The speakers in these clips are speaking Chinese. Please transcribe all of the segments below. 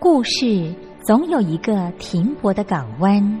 故事总有一个停泊的港湾。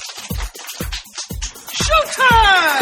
Showtime!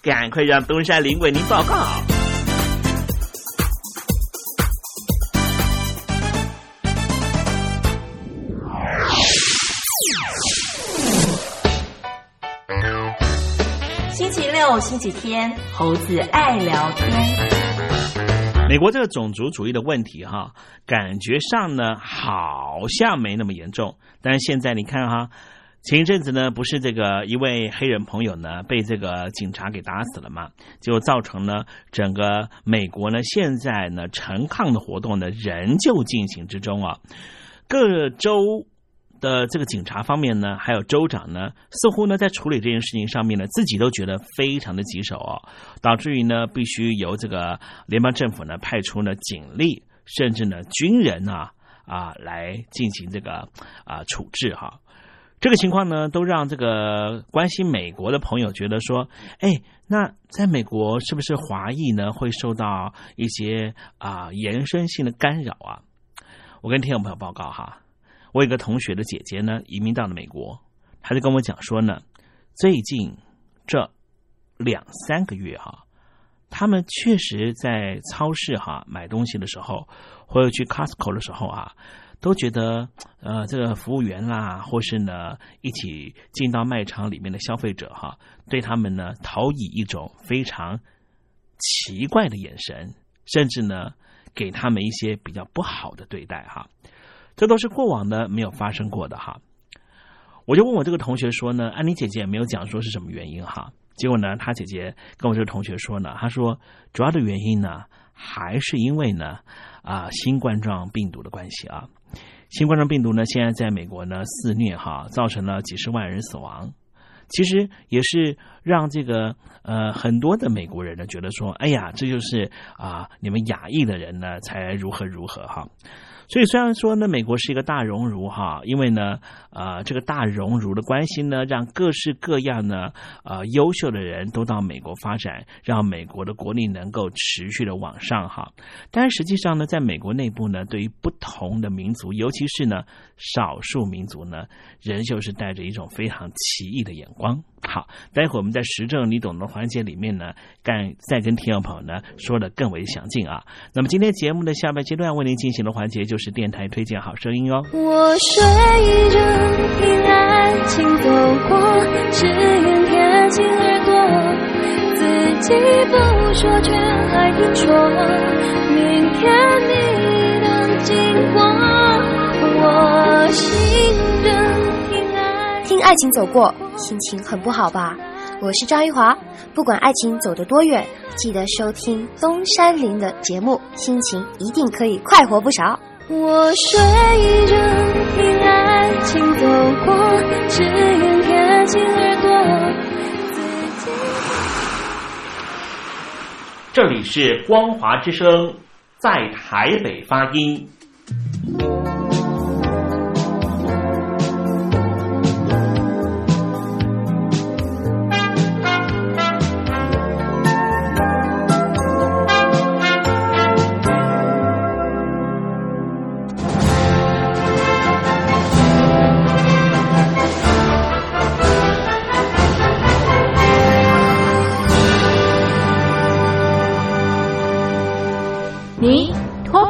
赶快让东山林为您报告。星期六、星期天，猴子爱聊天。美国这个种族主义的问题，哈，感觉上呢好像没那么严重，但是现在你看哈。前一阵子呢，不是这个一位黑人朋友呢被这个警察给打死了嘛？就造成了整个美国呢现在呢陈抗的活动呢仍旧进行之中啊。各州的这个警察方面呢，还有州长呢，似乎呢在处理这件事情上面呢，自己都觉得非常的棘手哦，导致于呢必须由这个联邦政府呢派出呢警力，甚至呢军人啊啊来进行这个啊处置哈。这个情况呢，都让这个关心美国的朋友觉得说：“哎，那在美国是不是华裔呢会受到一些啊延伸性的干扰啊？”我跟听众朋友报告哈，我有个同学的姐姐呢移民到了美国，她就跟我讲说呢，最近这两三个月哈，他们确实在超市哈买东西的时候，或者去 Costco 的时候啊。都觉得，呃，这个服务员啦，或是呢，一起进到卖场里面的消费者哈，对他们呢，投以一种非常奇怪的眼神，甚至呢，给他们一些比较不好的对待哈。这都是过往的没有发生过的哈。我就问我这个同学说呢，安妮姐姐也没有讲说是什么原因哈。结果呢，他姐姐跟我这个同学说呢，他说主要的原因呢，还是因为呢，啊，新冠状病毒的关系啊。新冠状病毒呢，现在在美国呢肆虐哈，造成了几十万人死亡。其实也是让这个呃很多的美国人呢觉得说，哎呀，这就是啊你们亚裔的人呢才如何如何哈。所以虽然说呢，美国是一个大熔炉哈，因为呢，呃，这个大熔炉的关系呢，让各式各样呢，呃，优秀的人都到美国发展，让美国的国力能够持续的往上哈。但实际上呢，在美国内部呢，对于不同的民族，尤其是呢少数民族呢，仍旧是带着一种非常奇异的眼光。好，待会儿我们在实证你懂的环节里面呢，干再跟听众朋友呢说的更为详尽啊。那么今天节目的下半阶段为您进行的环节就是电台推荐好声音哦。我睡着听爱情走过，只愿贴近耳朵，自己不说却还听说，明天你的经过，我心着听爱听爱情走过。心情很不好吧？我是张玉华，不管爱情走得多远，记得收听东山林的节目，心情一定可以快活不少。我睡着听爱情走过，只愿贴近耳朵。这里是光华之声，在台北发音。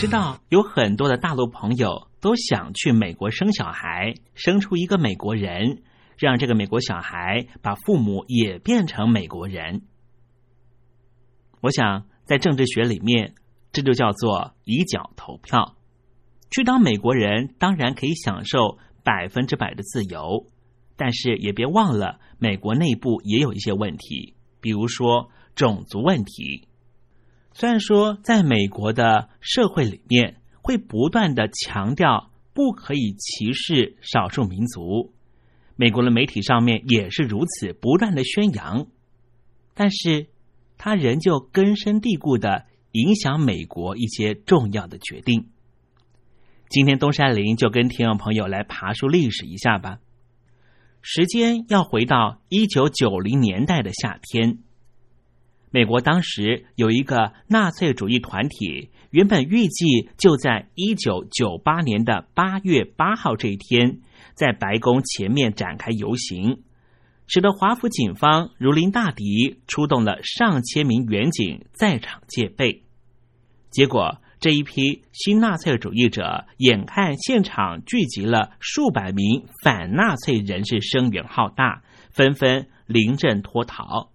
知道有很多的大陆朋友都想去美国生小孩，生出一个美国人，让这个美国小孩把父母也变成美国人。我想在政治学里面，这就叫做以脚投票。去当美国人，当然可以享受百分之百的自由，但是也别忘了，美国内部也有一些问题，比如说种族问题。虽然说在美国的社会里面会不断的强调不可以歧视少数民族，美国的媒体上面也是如此不断的宣扬，但是它仍旧根深蒂固的影响美国一些重要的决定。今天东山林就跟听众朋友来爬树历史一下吧，时间要回到一九九零年代的夏天。美国当时有一个纳粹主义团体，原本预计就在一九九八年的八月八号这一天，在白宫前面展开游行，使得华府警方如临大敌，出动了上千名远警在场戒备。结果，这一批新纳粹主义者眼看现场聚集了数百名反纳粹人士，声援浩大，纷纷临阵脱逃。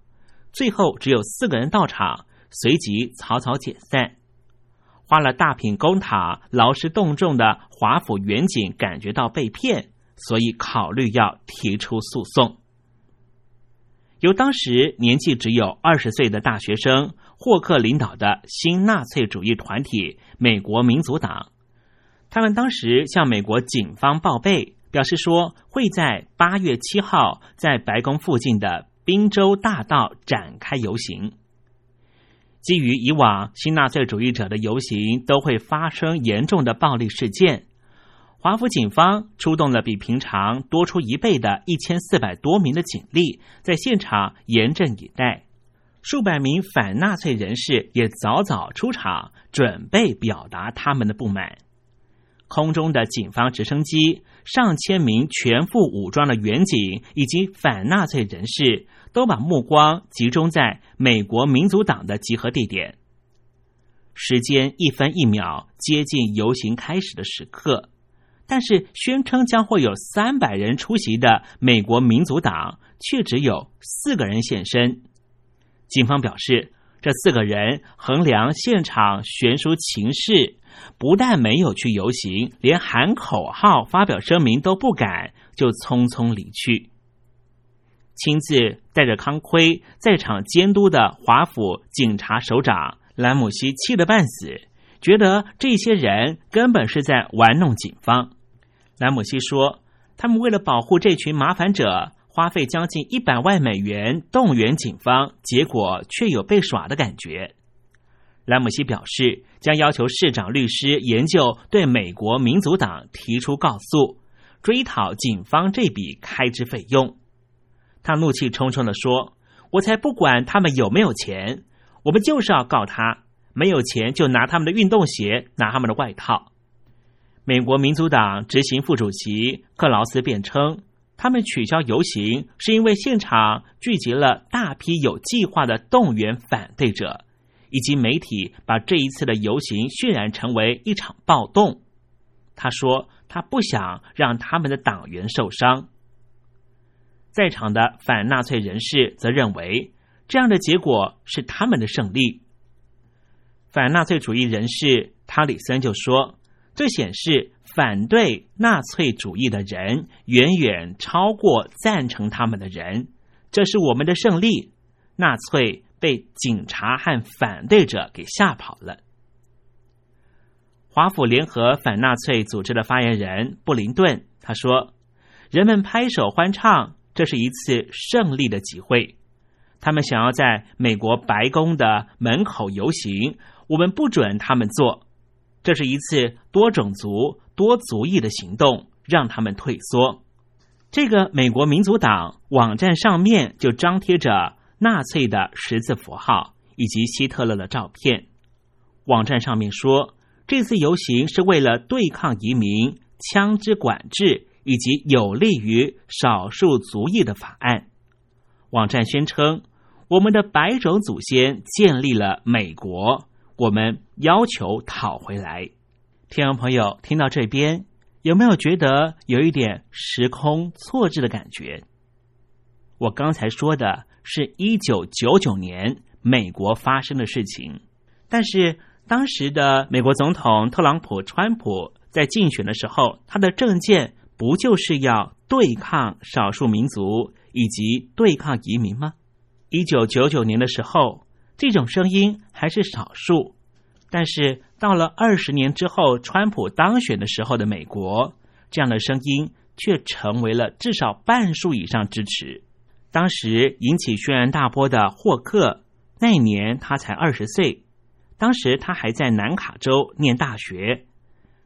最后只有四个人到场，随即草草解散。花了大品公帑、劳师动众的华府远景感觉到被骗，所以考虑要提出诉讼。由当时年纪只有二十岁的大学生霍克领导的新纳粹主义团体美国民族党，他们当时向美国警方报备，表示说会在八月七号在白宫附近的。宾州大道展开游行。基于以往新纳粹主义者的游行都会发生严重的暴力事件，华府警方出动了比平常多出一倍的一千四百多名的警力，在现场严阵以待。数百名反纳粹人士也早早出场，准备表达他们的不满。空中的警方直升机、上千名全副武装的远警以及反纳粹人士。都把目光集中在美国民主党的集合地点。时间一分一秒接近游行开始的时刻，但是宣称将会有三百人出席的美国民主党却只有四个人现身。警方表示，这四个人衡量现场悬殊情势，不但没有去游行，连喊口号、发表声明都不敢，就匆匆离去。亲自带着康奎在场监督的华府警察首长兰姆西气得半死，觉得这些人根本是在玩弄警方。兰姆西说：“他们为了保护这群麻烦者，花费将近一百万美元动员警方，结果却有被耍的感觉。”兰姆西表示，将要求市长律师研究对美国民主党提出告诉，追讨警方这笔开支费用。他怒气冲冲的说：“我才不管他们有没有钱，我们就是要告他。没有钱就拿他们的运动鞋，拿他们的外套。”美国民主党执行副主席克劳斯辩称：“他们取消游行是因为现场聚集了大批有计划的动员反对者，以及媒体把这一次的游行渲染成为一场暴动。他说他不想让他们的党员受伤。在场的反纳粹人士则认为这样的结果是他们的胜利。反纳粹主义人士塔里森就说：“这显示。”反对纳粹主义的人远远超过赞成他们的人，这是我们的胜利。纳粹被警察和反对者给吓跑了。华府联合反纳粹组织的发言人布林顿他说：“人们拍手欢唱，这是一次胜利的集会。他们想要在美国白宫的门口游行，我们不准他们做。这是一次多种族。”多族裔的行动让他们退缩。这个美国民主党网站上面就张贴着纳粹的十字符号以及希特勒的照片。网站上面说，这次游行是为了对抗移民、枪支管制以及有利于少数族裔的法案。网站宣称，我们的白种祖先建立了美国，我们要求讨回来。听众朋友，听到这边有没有觉得有一点时空错置的感觉？我刚才说的是一九九九年美国发生的事情，但是当时的美国总统特朗普川普在竞选的时候，他的政见不就是要对抗少数民族以及对抗移民吗？一九九九年的时候，这种声音还是少数，但是。到了二十年之后，川普当选的时候的美国，这样的声音却成为了至少半数以上支持。当时引起轩然大波的霍克，那年他才二十岁，当时他还在南卡州念大学。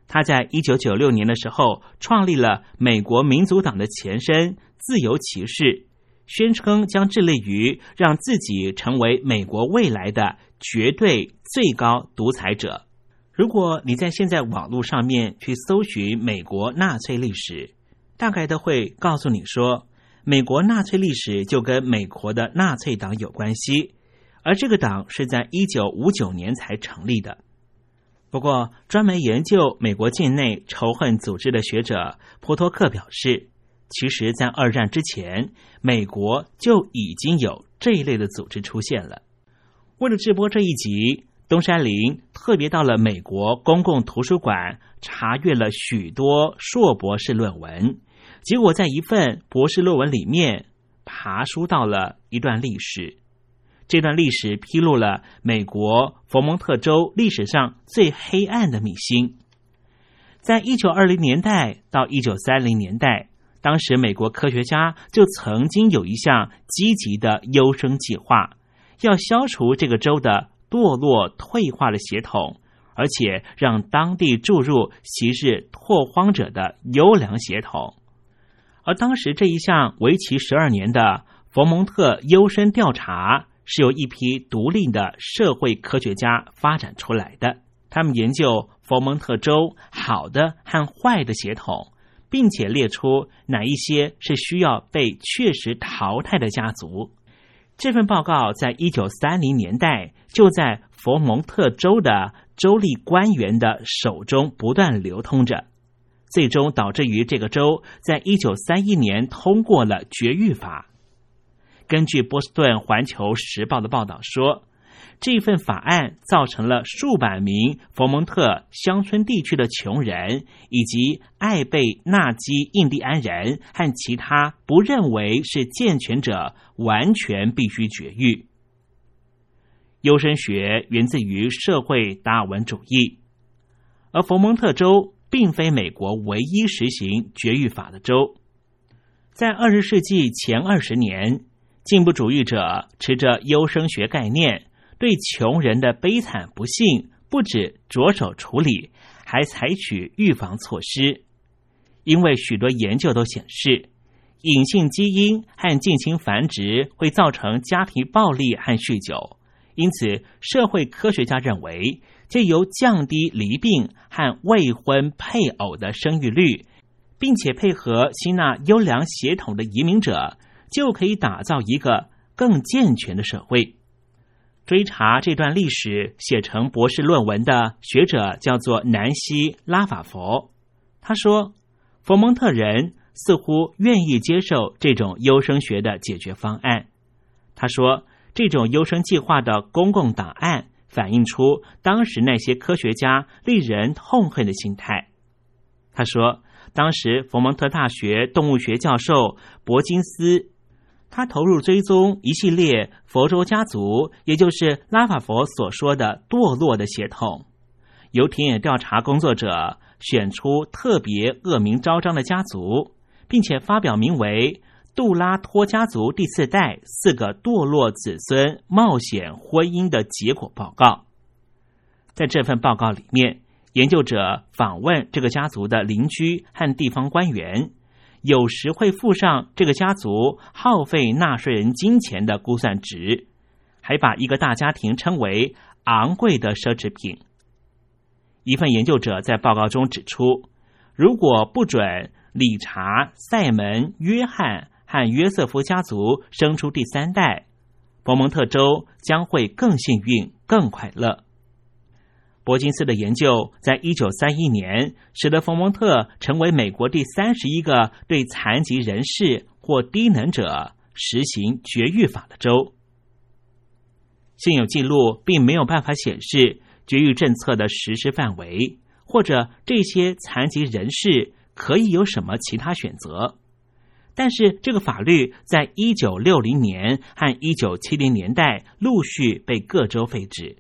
他在一九九六年的时候创立了美国民主党的前身自由骑士，宣称将致力于让自己成为美国未来的绝对最高独裁者。如果你在现在网络上面去搜寻美国纳粹历史，大概都会告诉你说，美国纳粹历史就跟美国的纳粹党有关系，而这个党是在一九五九年才成立的。不过，专门研究美国境内仇恨组织的学者波托克表示，其实，在二战之前，美国就已经有这一类的组织出现了。为了直播这一集。东山林特别到了美国公共图书馆，查阅了许多硕博士论文，结果在一份博士论文里面爬书到了一段历史。这段历史披露了美国佛蒙特州历史上最黑暗的秘辛。在一九二零年代到一九三零年代，当时美国科学家就曾经有一项积极的优生计划，要消除这个州的。堕落退化的血统，而且让当地注入昔日拓荒者的优良血统。而当时这一项为期十二年的佛蒙特优生调查，是由一批独立的社会科学家发展出来的。他们研究佛蒙特州好的和坏的血统，并且列出哪一些是需要被确实淘汰的家族。这份报告在一九三零年代就在佛蒙特州的州立官员的手中不断流通着，最终导致于这个州在一九三一年通过了绝育法。根据波士顿环球时报的报道说。这份法案造成了数百名佛蒙特乡村地区的穷人，以及爱贝纳基印第安人和其他不认为是健全者，完全必须绝育。优生学源自于社会达尔文主义，而佛蒙特州并非美国唯一实行绝育法的州。在二十世纪前二十年，进步主义者持着优生学概念。对穷人的悲惨不幸，不止着手处理，还采取预防措施。因为许多研究都显示，隐性基因和近亲繁殖会造成家庭暴力和酗酒，因此社会科学家认为，借由降低离病和未婚配偶的生育率，并且配合吸纳优良血统的移民者，就可以打造一个更健全的社会。追查这段历史，写成博士论文的学者叫做南希·拉法佛。他说，佛蒙特人似乎愿意接受这种优生学的解决方案。他说，这种优生计划的公共档案反映出当时那些科学家令人痛恨的心态。他说，当时佛蒙特大学动物学教授伯金斯。他投入追踪一系列佛州家族，也就是拉法佛所说的堕落的血统。由田野调查工作者选出特别恶名昭彰的家族，并且发表名为“杜拉托家族第四代四个堕落子孙冒险婚姻”的结果报告。在这份报告里面，研究者访问这个家族的邻居和地方官员。有时会附上这个家族耗费纳税人金钱的估算值，还把一个大家庭称为昂贵的奢侈品。一份研究者在报告中指出，如果不准理查、塞门、约翰和约瑟夫家族生出第三代，佛蒙特州将会更幸运、更快乐。伯金斯的研究在一九三一年使得佛蒙特成为美国第三十一个对残疾人士或低能者实行绝育法的州。现有记录并没有办法显示绝育政策的实施范围，或者这些残疾人士可以有什么其他选择。但是，这个法律在一九六零年和一九七零年代陆续被各州废止。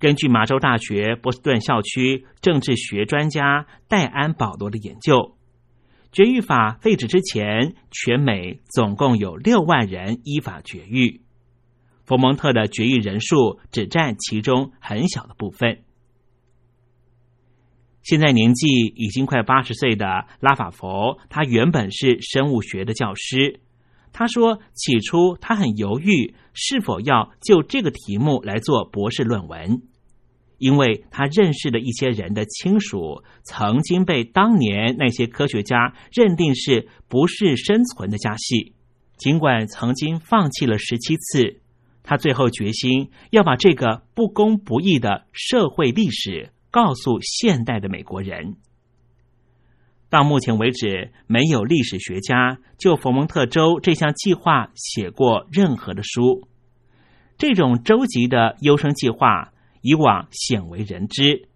根据马州大学波士顿校区政治学专家戴安·保罗的研究，绝育法废止之前，全美总共有六万人依法绝育。佛蒙特的绝育人数只占其中很小的部分。现在年纪已经快八十岁的拉法佛，他原本是生物学的教师。他说，起初他很犹豫是否要就这个题目来做博士论文。因为他认识的一些人的亲属曾经被当年那些科学家认定是不是生存的家系，尽管曾经放弃了十七次，他最后决心要把这个不公不义的社会历史告诉现代的美国人。到目前为止，没有历史学家就佛蒙特州这项计划写过任何的书。这种州级的优生计划。以往鲜为人知。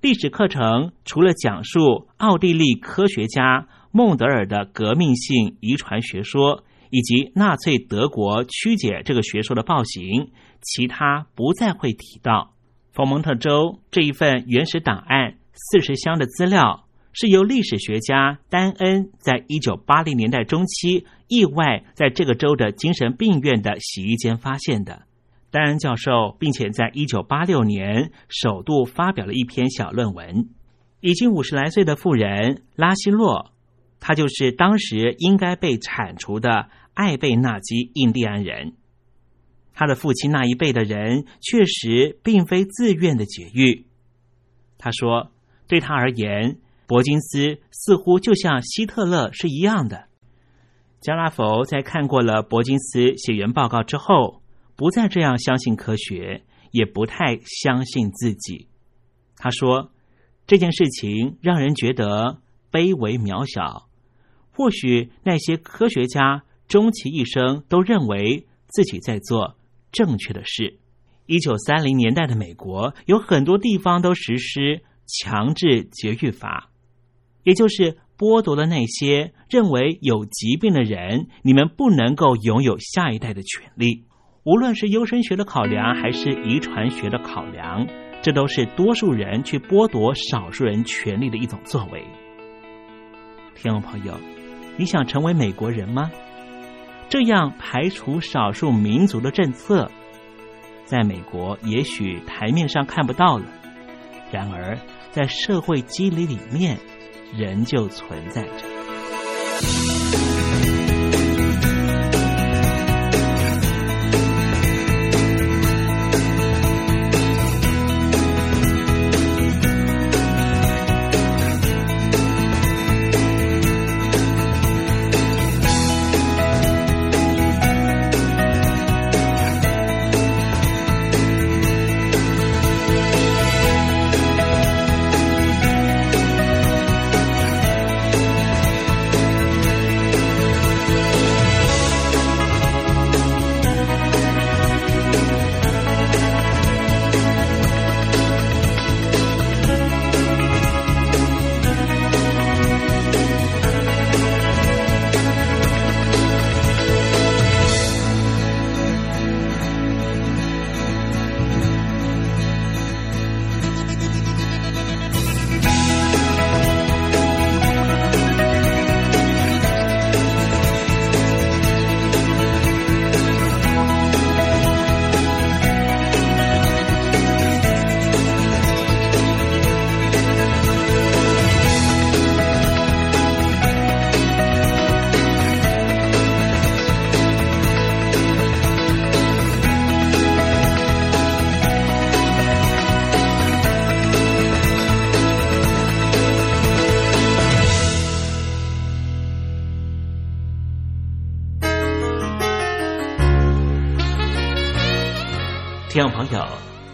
历史课程除了讲述奥地利科学家孟德尔的革命性遗传学说，以及纳粹德国曲解这个学说的暴行，其他不再会提到。佛蒙特州这一份原始档案四十箱的资料，是由历史学家丹恩在一九八零年代中期意外在这个州的精神病院的洗衣间发现的。丹恩教授，并且在一九八六年首度发表了一篇小论文。已经五十来岁的妇人拉希洛，他就是当时应该被铲除的艾贝纳基印第安人。他的父亲那一辈的人确实并非自愿的解狱。他说，对他而言，伯金斯似乎就像希特勒是一样的。加拉佛在看过了伯金斯写原报告之后。不再这样相信科学，也不太相信自己。他说：“这件事情让人觉得卑微渺小。或许那些科学家终其一生都认为自己在做正确的事。”一九三零年代的美国有很多地方都实施强制绝育法，也就是剥夺了那些认为有疾病的人，你们不能够拥有下一代的权利。无论是优生学的考量，还是遗传学的考量，这都是多数人去剥夺少数人权利的一种作为。听众朋友，你想成为美国人吗？这样排除少数民族的政策，在美国也许台面上看不到了，然而在社会机理里面仍旧存在着。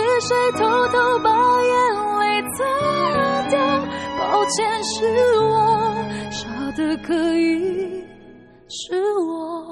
是谁偷偷把眼泪擦掉？抱歉是我傻的可以是我。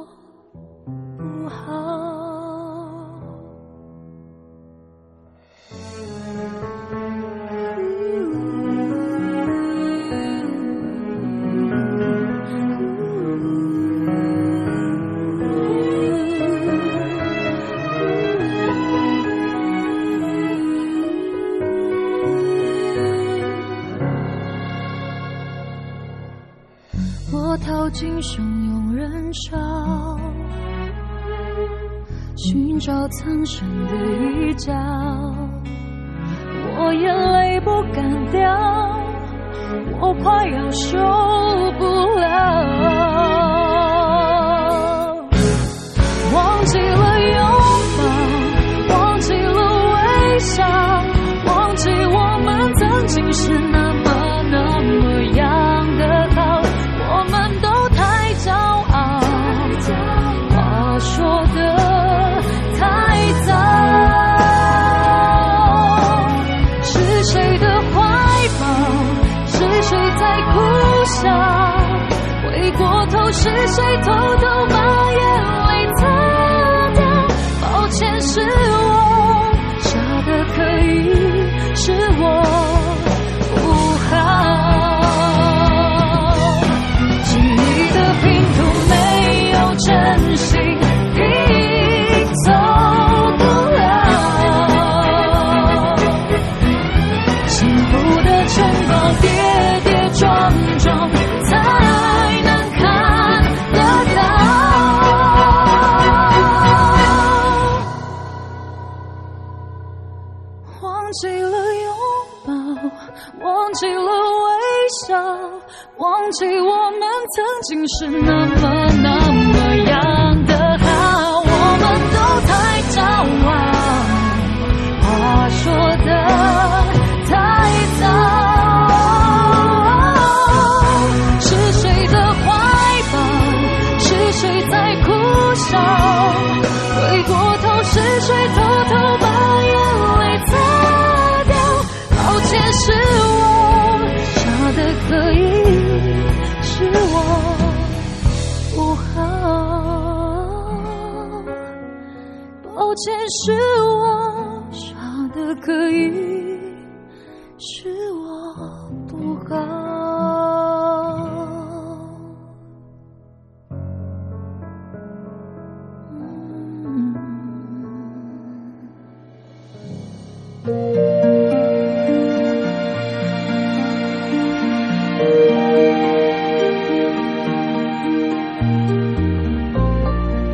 ocean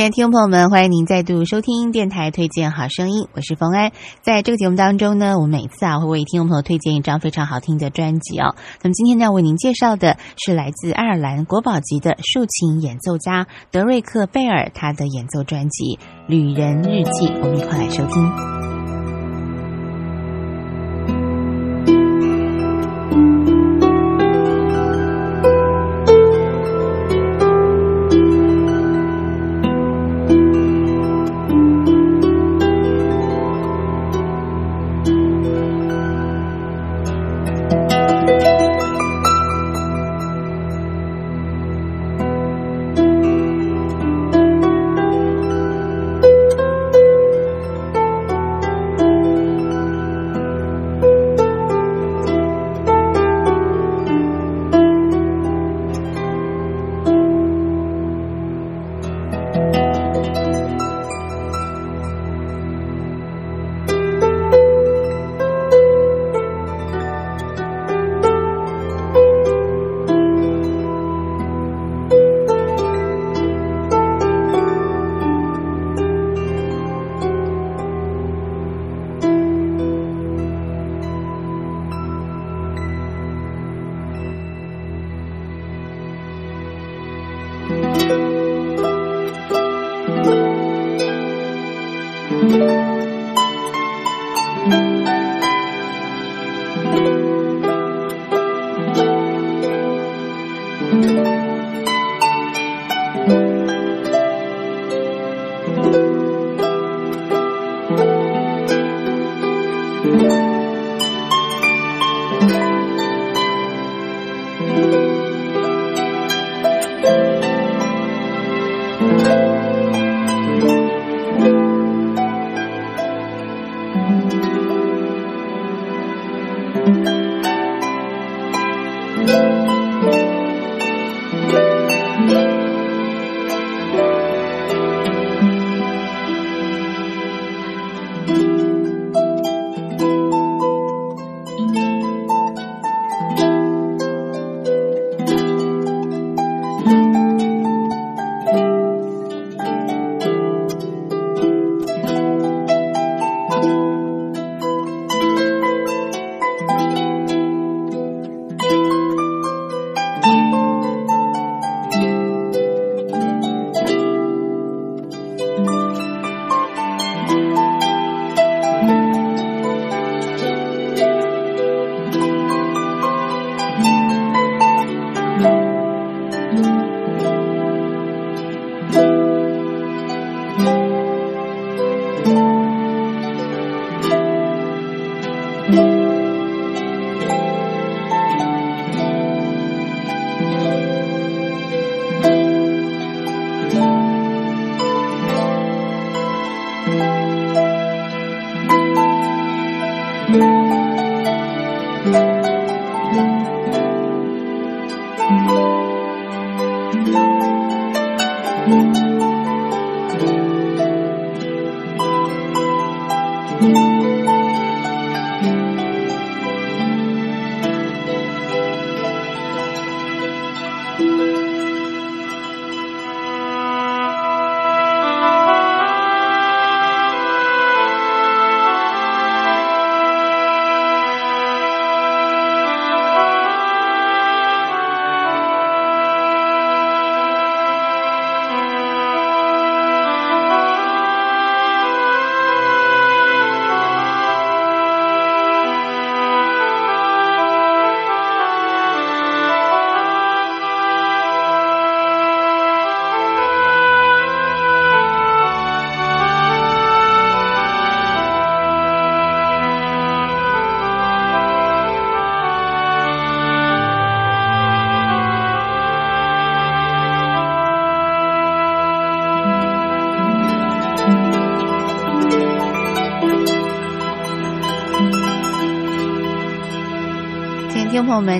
亲爱的听众朋友们，欢迎您再度收听电台推荐好声音，我是冯安。在这个节目当中呢，我每次啊会为听众朋友推荐一张非常好听的专辑哦。那么今天呢，要为您介绍的是来自爱尔兰国宝级的竖琴演奏家德瑞克·贝尔他的演奏专辑《旅人日记》，我们一块来收听。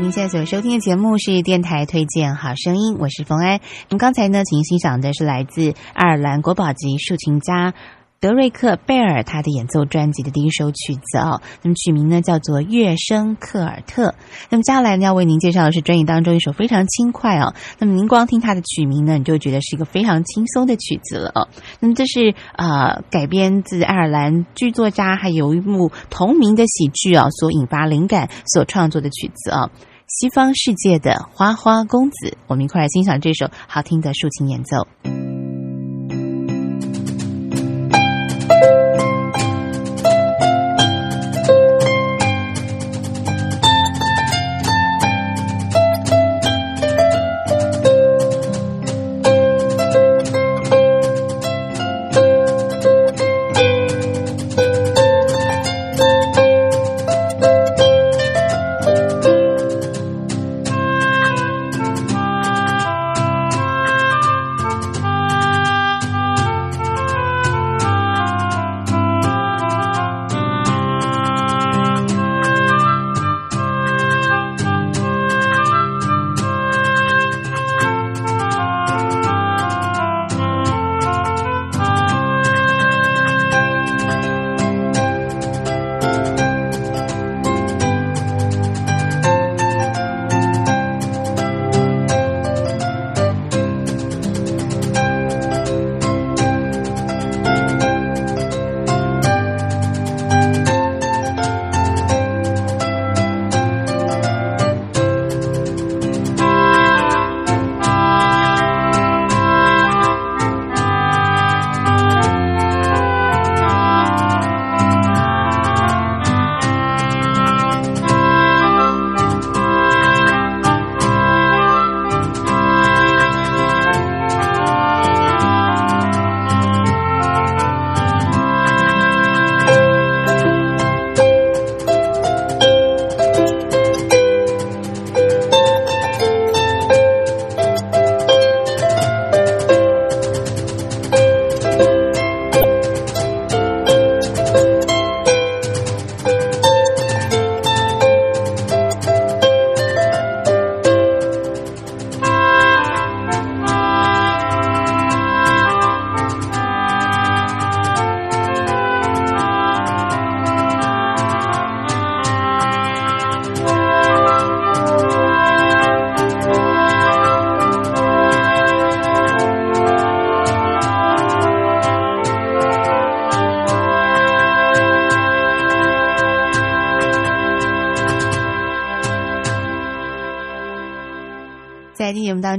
您现在所收听的节目是电台推荐好声音，我是冯安。那么刚才呢，请欣赏的是来自爱尔兰国宝级竖琴家。德瑞克·贝尔他的演奏专辑的第一首曲子哦，那么曲名呢叫做《乐声克尔特》。那么接下来呢要为您介绍的是专辑当中一首非常轻快哦。那么您光听它的曲名呢，你就觉得是一个非常轻松的曲子了哦。那么这是呃改编自爱尔兰剧作家还有一幕同名的喜剧啊所引发灵感所创作的曲子啊。西方世界的花花公子，我们一块来欣赏这首好听的竖琴演奏。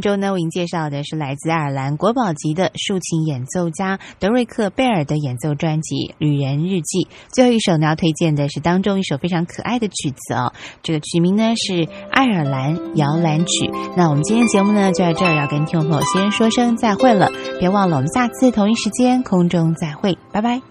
周呢，为您介绍的是来自爱尔兰国宝级的竖琴演奏家德瑞克·贝尔的演奏专辑《旅人日记》。最后一首呢，要推荐的是当中一首非常可爱的曲子哦，这个曲名呢是《爱尔兰摇篮曲》。那我们今天节目呢就在这儿，要跟听众朋友先说声再会了。别忘了，我们下次同一时间空中再会，拜拜。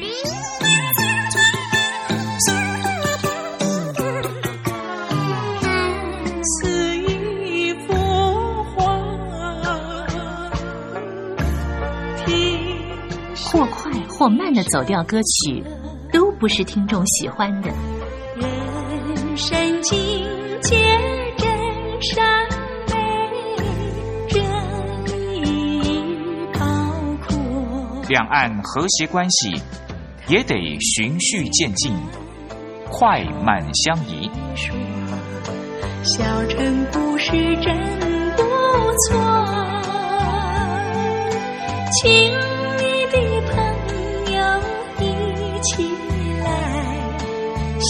走调歌曲，都不是听众喜欢的。人生境界真善美，包括。两岸和谐关系也得循序渐进，快慢相宜。小城故事真不错，请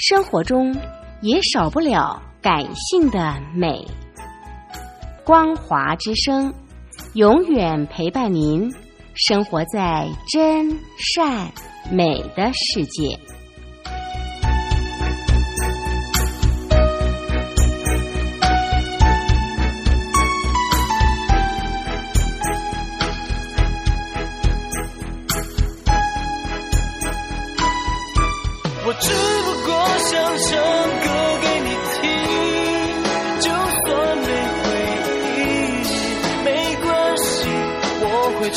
生活中也少不了感性的美。光华之声，永远陪伴您，生活在真善美的世界。